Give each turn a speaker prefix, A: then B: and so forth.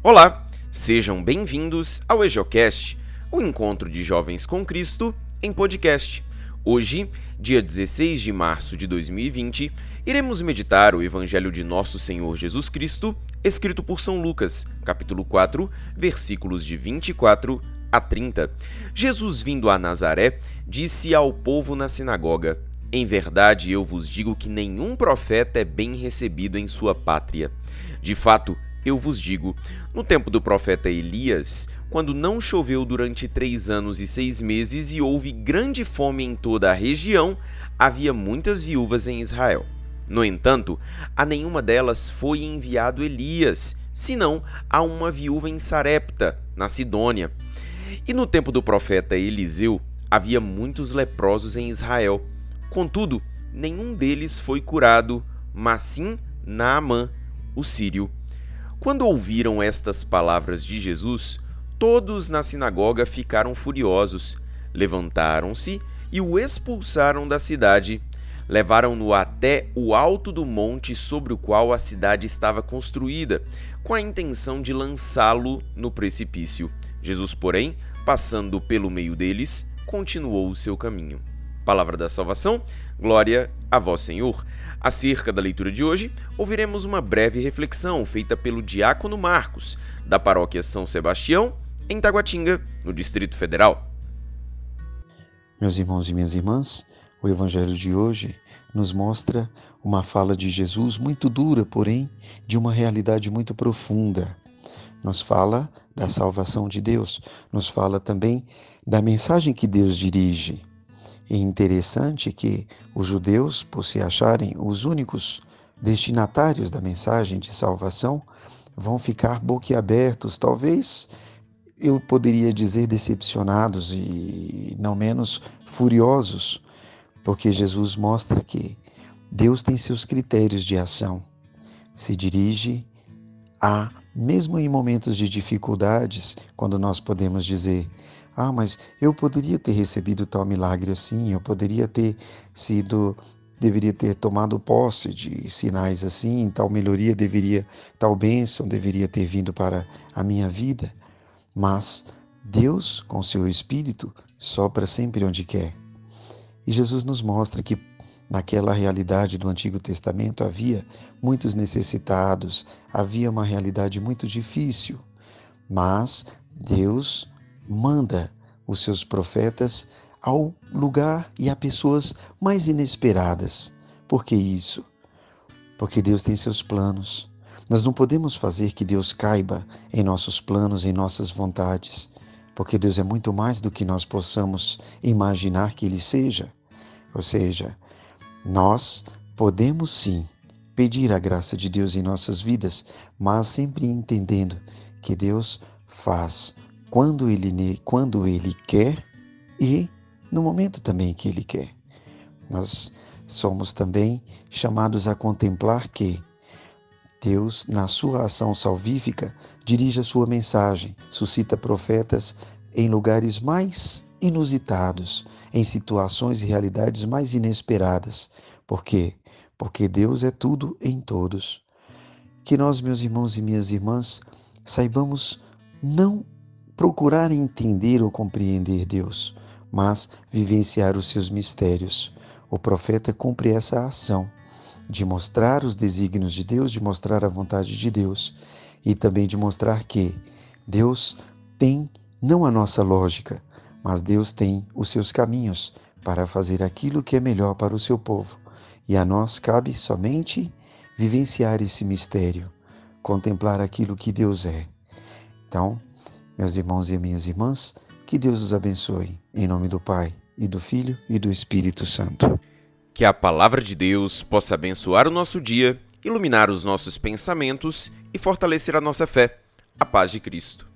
A: Olá, sejam bem-vindos ao EJOcast, o encontro de jovens com Cristo em podcast. Hoje, dia 16 de março de 2020, iremos meditar o Evangelho de Nosso Senhor Jesus Cristo, escrito por São Lucas, capítulo 4, versículos de 24 a 30. Jesus, vindo a Nazaré, disse ao povo na sinagoga: Em verdade eu vos digo que nenhum profeta é bem recebido em sua pátria. De fato, eu vos digo: no tempo do profeta Elias, quando não choveu durante três anos e seis meses e houve grande fome em toda a região, havia muitas viúvas em Israel. No entanto, a nenhuma delas foi enviado Elias, senão a uma viúva em Sarepta, na Sidônia. E no tempo do profeta Eliseu, havia muitos leprosos em Israel. Contudo, nenhum deles foi curado, mas sim Naamã, o sírio. Quando ouviram estas palavras de Jesus, todos na sinagoga ficaram furiosos, levantaram-se e o expulsaram da cidade. Levaram-no até o alto do monte sobre o qual a cidade estava construída, com a intenção de lançá-lo no precipício. Jesus, porém, passando pelo meio deles, continuou o seu caminho. Palavra da salvação, glória a vós, Senhor. Acerca da leitura de hoje, ouviremos uma breve reflexão feita pelo diácono Marcos, da paróquia São Sebastião, em Taguatinga, no Distrito Federal.
B: Meus irmãos e minhas irmãs, o evangelho de hoje nos mostra uma fala de Jesus muito dura, porém de uma realidade muito profunda. Nos fala da salvação de Deus, nos fala também da mensagem que Deus dirige. É interessante que os judeus, por se acharem os únicos destinatários da mensagem de salvação, vão ficar boquiabertos, talvez eu poderia dizer decepcionados e não menos furiosos, porque Jesus mostra que Deus tem seus critérios de ação. Se dirige a, mesmo em momentos de dificuldades, quando nós podemos dizer, ah, mas eu poderia ter recebido tal milagre assim, eu poderia ter sido, deveria ter tomado posse de sinais assim, tal melhoria deveria, tal bênção deveria ter vindo para a minha vida. Mas Deus, com seu Espírito, sopra sempre onde quer. E Jesus nos mostra que naquela realidade do Antigo Testamento havia muitos necessitados, havia uma realidade muito difícil. Mas Deus manda os seus profetas ao lugar e a pessoas mais inesperadas. Por que isso? Porque Deus tem seus planos. Nós não podemos fazer que Deus caiba em nossos planos, em nossas vontades, porque Deus é muito mais do que nós possamos imaginar que Ele seja. Ou seja, nós podemos sim pedir a graça de Deus em nossas vidas, mas sempre entendendo que Deus faz quando ele, quando ele quer e no momento também que ele quer. Nós somos também chamados a contemplar que Deus, na sua ação salvífica, dirige a sua mensagem, suscita profetas em lugares mais inusitados, em situações e realidades mais inesperadas. Por quê? Porque Deus é tudo em todos. Que nós, meus irmãos e minhas irmãs, saibamos não procurar entender ou compreender Deus, mas vivenciar os seus mistérios. O profeta cumpre essa ação de mostrar os desígnios de Deus, de mostrar a vontade de Deus e também de mostrar que Deus tem não a nossa lógica, mas Deus tem os seus caminhos para fazer aquilo que é melhor para o seu povo. E a nós cabe somente vivenciar esse mistério, contemplar aquilo que Deus é. Então, meus irmãos e minhas irmãs, que Deus os abençoe. Em nome do Pai, e do Filho e do Espírito Santo.
A: Que a palavra de Deus possa abençoar o nosso dia, iluminar os nossos pensamentos e fortalecer a nossa fé. A paz de Cristo.